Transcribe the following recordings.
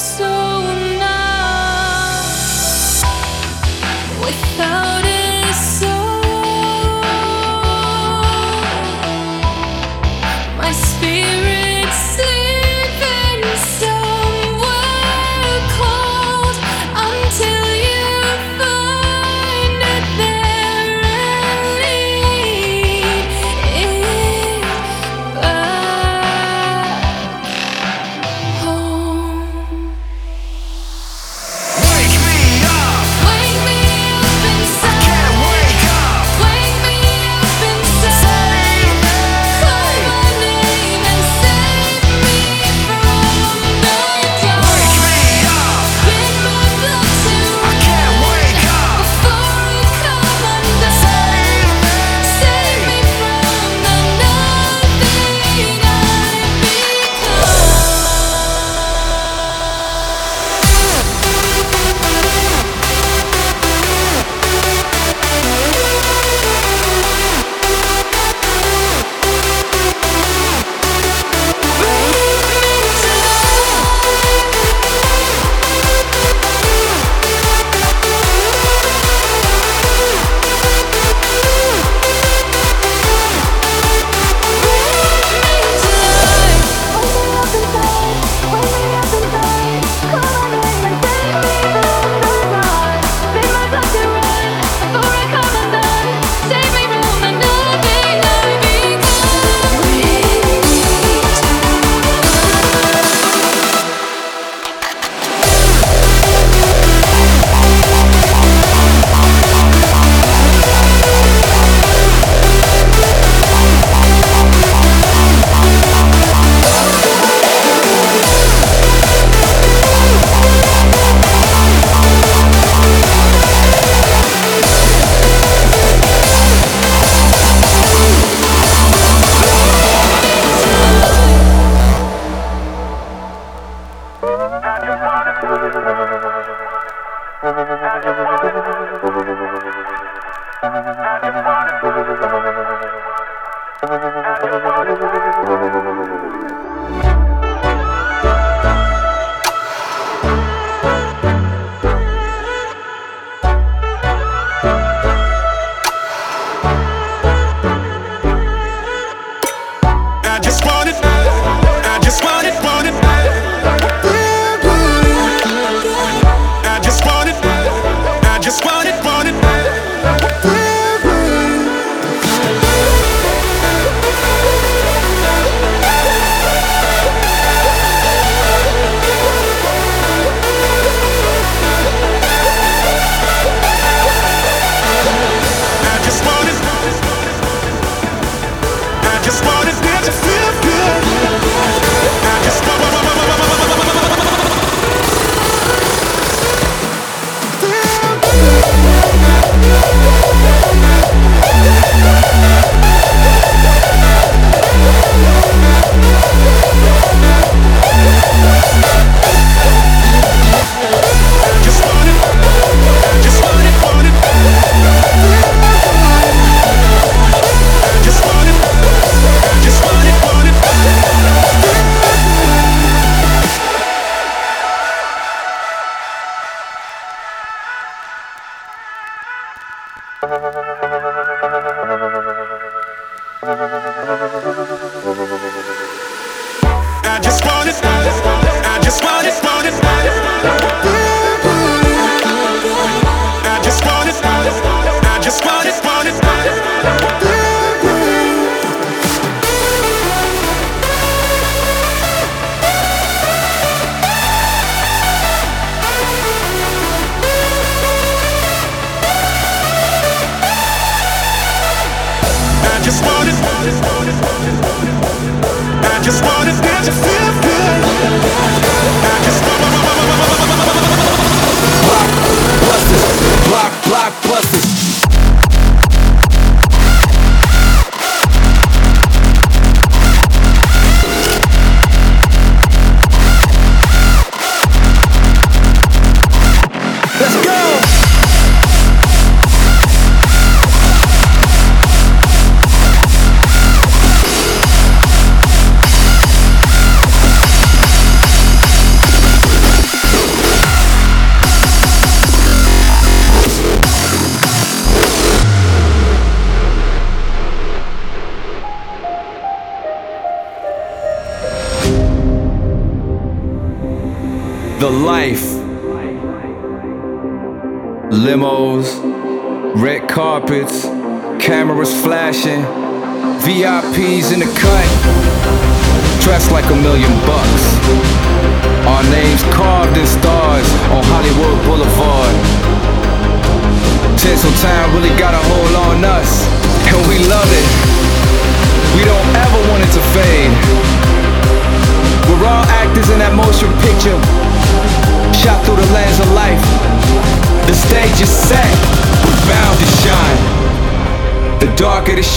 so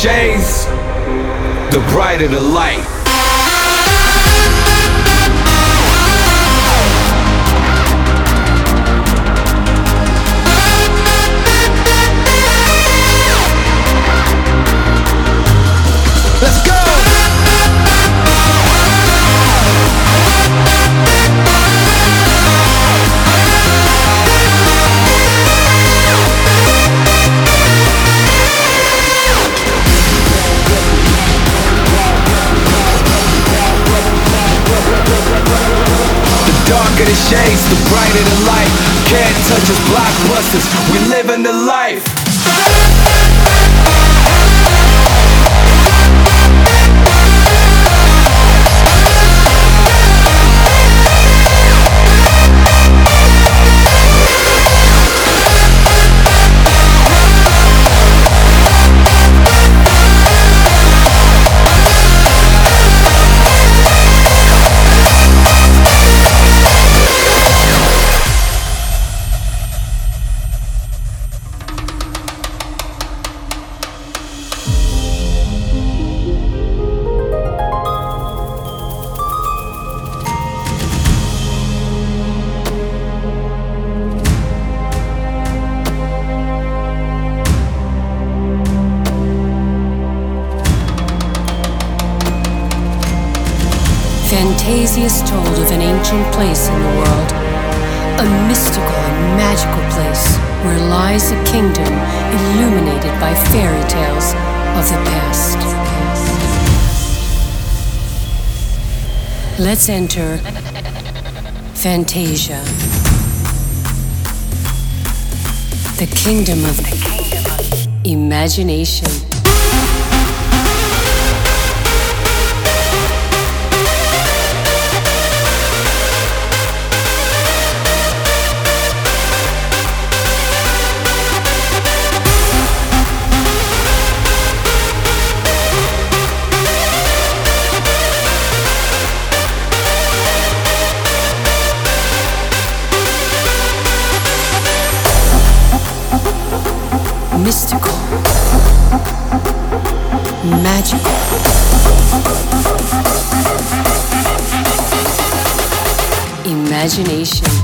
chase, the brighter the light. lighter than life. Can't touch us blockbusters. We living the life. Place in the world, a mystical and magical place where lies a kingdom illuminated by fairy tales of the past. Let's enter Fantasia, the kingdom of imagination. Mystical, magical. Imagination.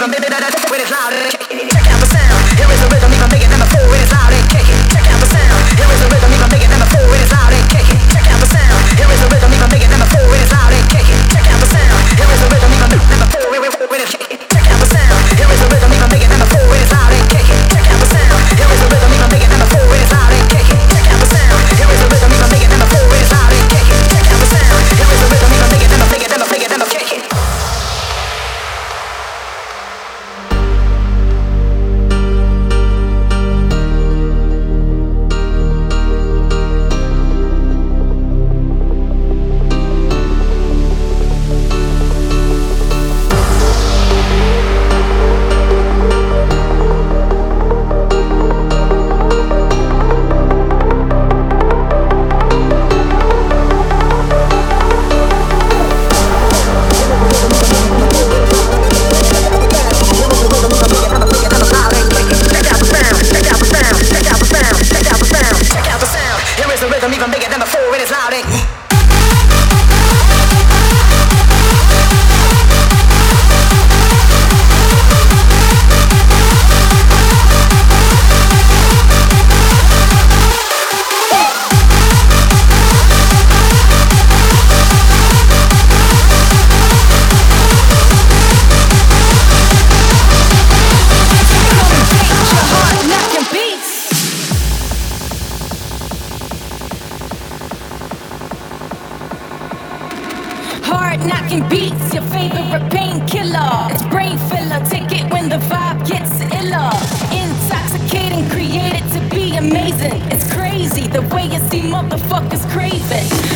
Check out the sound. Here is the rhythm, even making them a fool it's loud eh, and kicking. Check out the sound. Here is the rhythm, even making them a fool it's loud eh, and kicking. Check out the sound. Here is the rhythm, even making them a fool it's loud and kicking. Check out the sound. Here is the rhythm, even making them a fool when it's kicking. Check out the sound. Here is the rhythm. The way you see motherfuckers craving.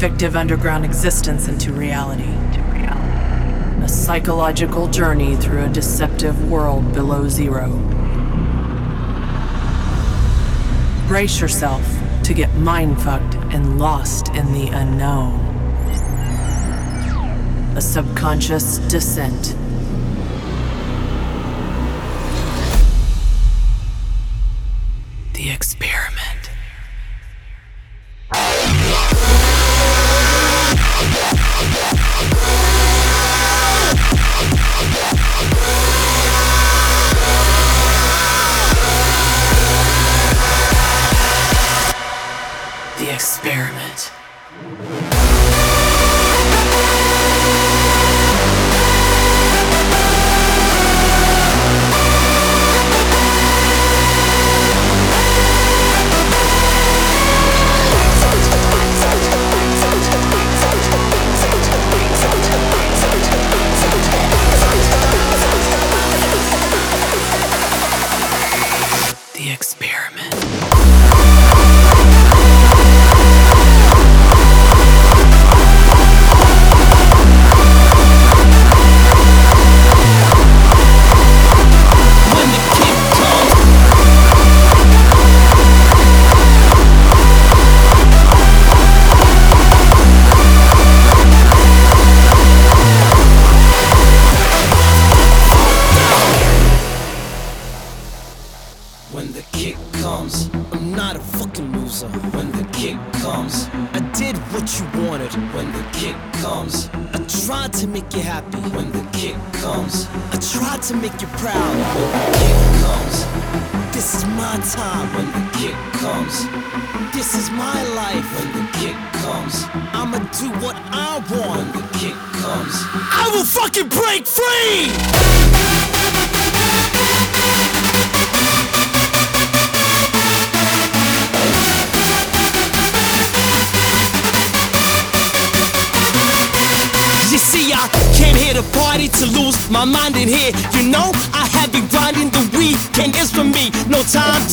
Fictive underground existence into reality. A psychological journey through a deceptive world below zero. Brace yourself to get mind fucked and lost in the unknown a subconscious descent.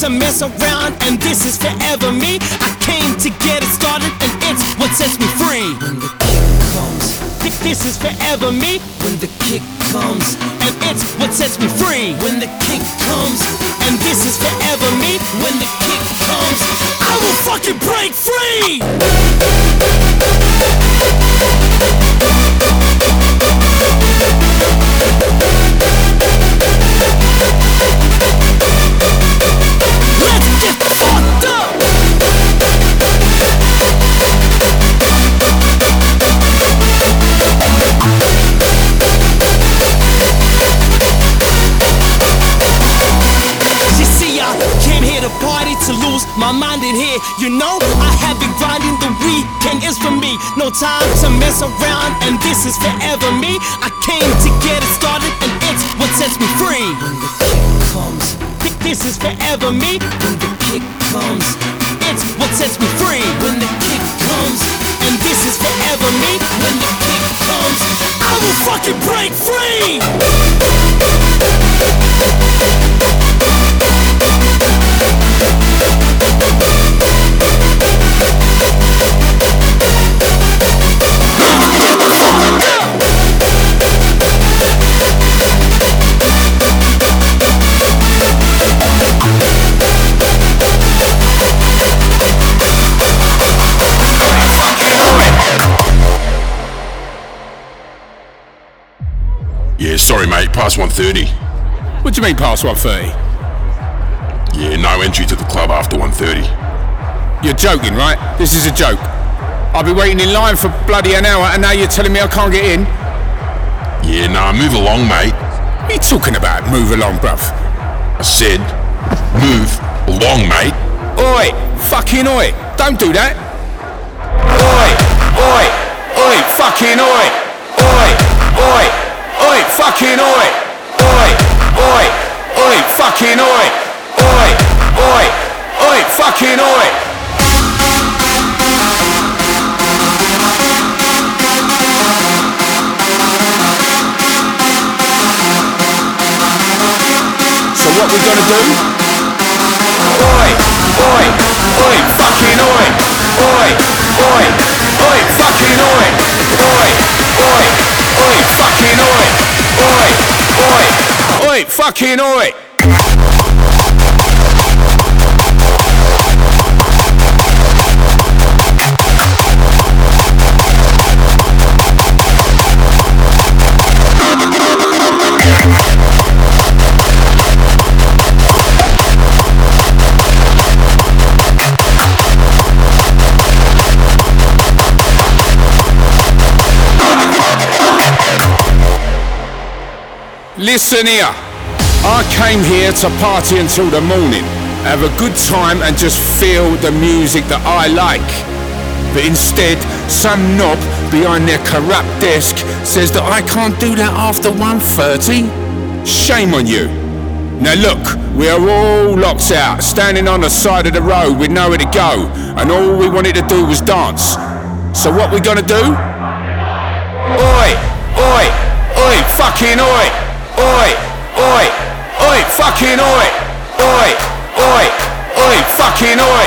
To mess around, and this is forever me. I came to get it started, and it's what sets me free. When the kick comes, this is forever me. When the kick comes, and it's what sets me free. When the kick comes, and this is forever me. When the kick comes, I will fucking break free. You know, I have been grinding the weekend is for me. No time to mess around, and this is forever me. I came to get it started, and it's what sets me free. When the kick comes, this is forever me. When the kick comes, it's what sets me free. When the kick comes, and this is forever me. When the kick comes, I will fucking break free. 1.30. What do you mean past 1.30? Yeah, no entry to the club after 1.30. You're joking, right? This is a joke. I've been waiting in line for bloody an hour and now you're telling me I can't get in? Yeah, nah, move along, mate. What are you talking about? Move along, bruv. I said, move along, mate. Oi! Fucking oi! Don't do that! Oi! Oi! Oi! Fucking oi! Oi! Oi! Oi! Fucking oi! Oi! What we're gonna do? Oi! Oi! Oi! Fucking oi! Oi! Oi! Oi! Fucking oi! Oi! Oi! Oi! Fucking oi! Oi! Oi! Oi! Fucking oi! Listen here. I came here to party until the morning, have a good time and just feel the music that I like. But instead, some knob behind their corrupt desk says that I can't do that after 1.30. Shame on you. Now look, we are all locked out, standing on the side of the road with nowhere to go, and all we wanted to do was dance. So what we gonna do? Oi! Oi! Oi! Fucking oi! Fucking oi! Oi! Oi! Oi! Fucking! Oi!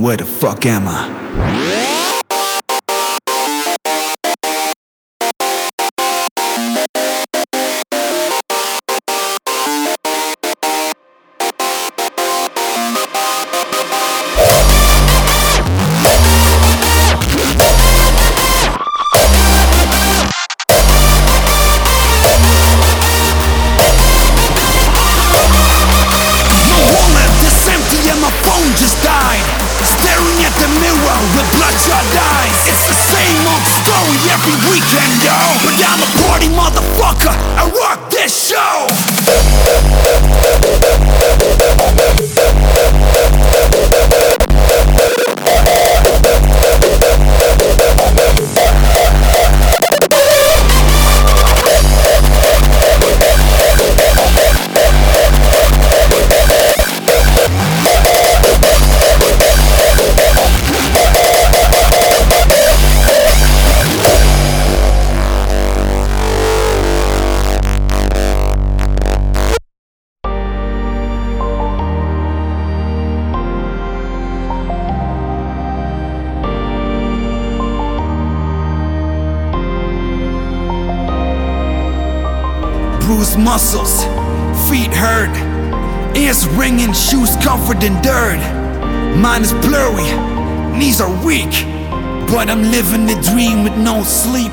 Where the fuck am I? Ears ringing, shoes covered in dirt. Mind is blurry, knees are weak, but I'm living the dream with no sleep.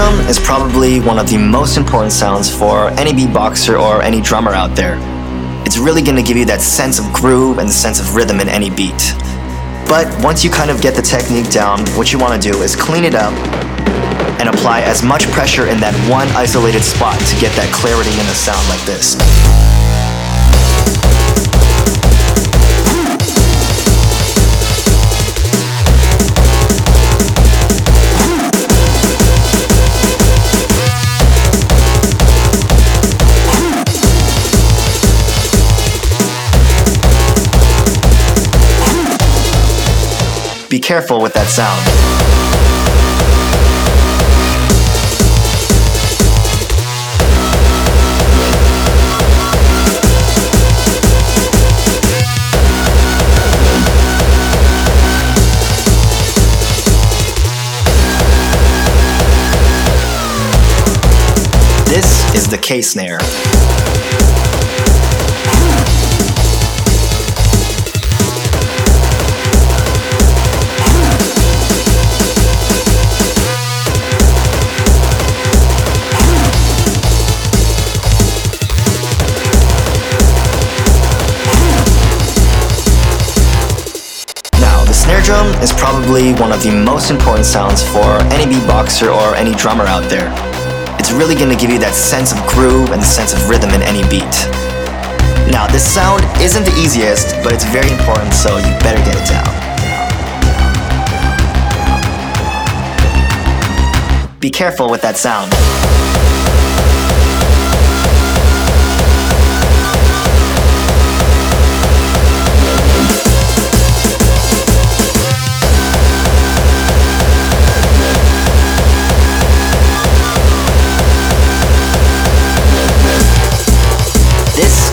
Drum is probably one of the most important sounds for any beatboxer or any drummer out there. It's really gonna give you that sense of groove and the sense of rhythm in any beat. But once you kind of get the technique down, what you wanna do is clean it up and apply as much pressure in that one isolated spot to get that clarity in the sound like this. Be careful with that sound. This is the K snare. One of the most important sounds for any beatboxer or any drummer out there. It's really gonna give you that sense of groove and sense of rhythm in any beat. Now, this sound isn't the easiest, but it's very important, so you better get it down. Be careful with that sound.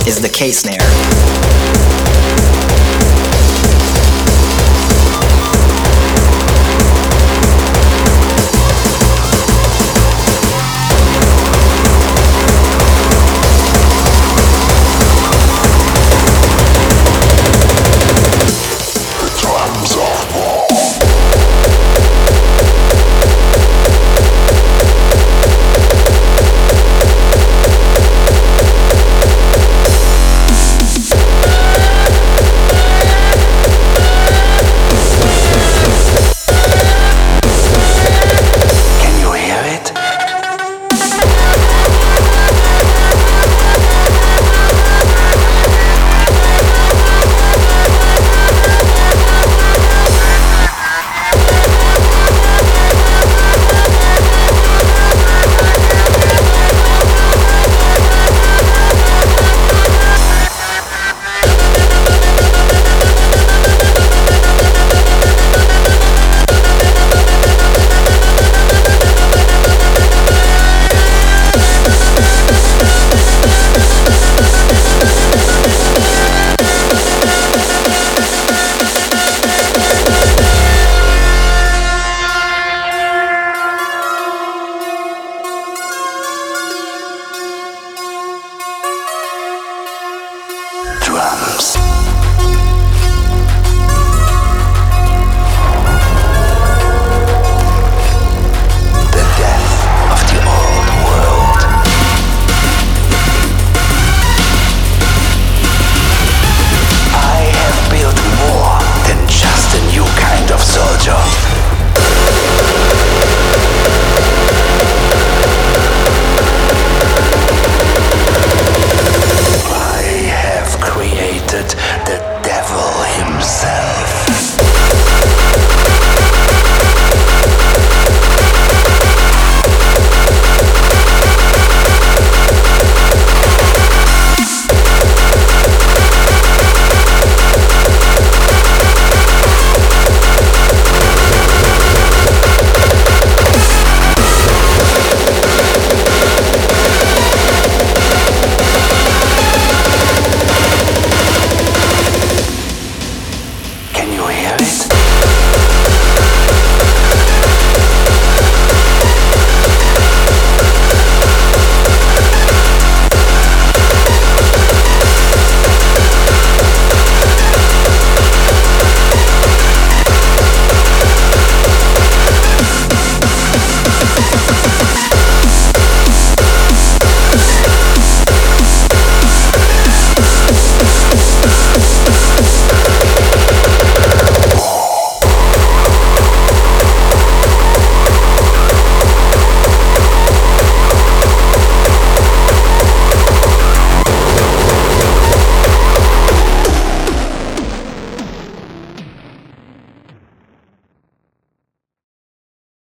Is the K snare. drums.